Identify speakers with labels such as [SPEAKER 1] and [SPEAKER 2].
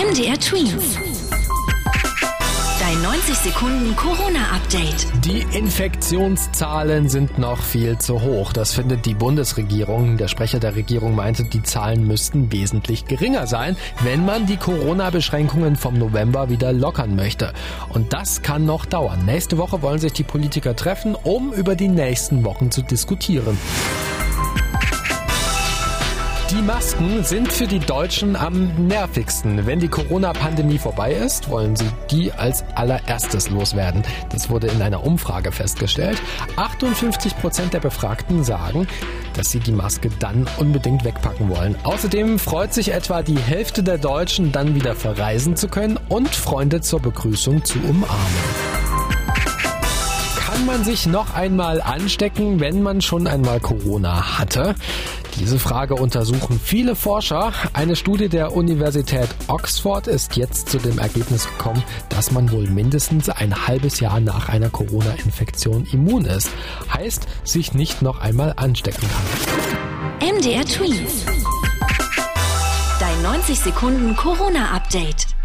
[SPEAKER 1] MDR Twins. Dein 90 Sekunden Corona-Update.
[SPEAKER 2] Die Infektionszahlen sind noch viel zu hoch. Das findet die Bundesregierung. Der Sprecher der Regierung meinte, die Zahlen müssten wesentlich geringer sein, wenn man die Corona-Beschränkungen vom November wieder lockern möchte. Und das kann noch dauern. Nächste Woche wollen sich die Politiker treffen, um über die nächsten Wochen zu diskutieren. Die Masken sind für die Deutschen am nervigsten. Wenn die Corona-Pandemie vorbei ist, wollen sie die als allererstes loswerden. Das wurde in einer Umfrage festgestellt. 58 Prozent der Befragten sagen, dass sie die Maske dann unbedingt wegpacken wollen. Außerdem freut sich etwa die Hälfte der Deutschen, dann wieder verreisen zu können und Freunde zur Begrüßung zu umarmen. Kann man sich noch einmal anstecken, wenn man schon einmal Corona hatte? Diese Frage untersuchen viele Forscher. Eine Studie der Universität Oxford ist jetzt zu dem Ergebnis gekommen, dass man wohl mindestens ein halbes Jahr nach einer Corona-Infektion immun ist. Heißt, sich nicht noch einmal anstecken kann.
[SPEAKER 1] MDR Twins. Dein 90 Sekunden Corona-Update.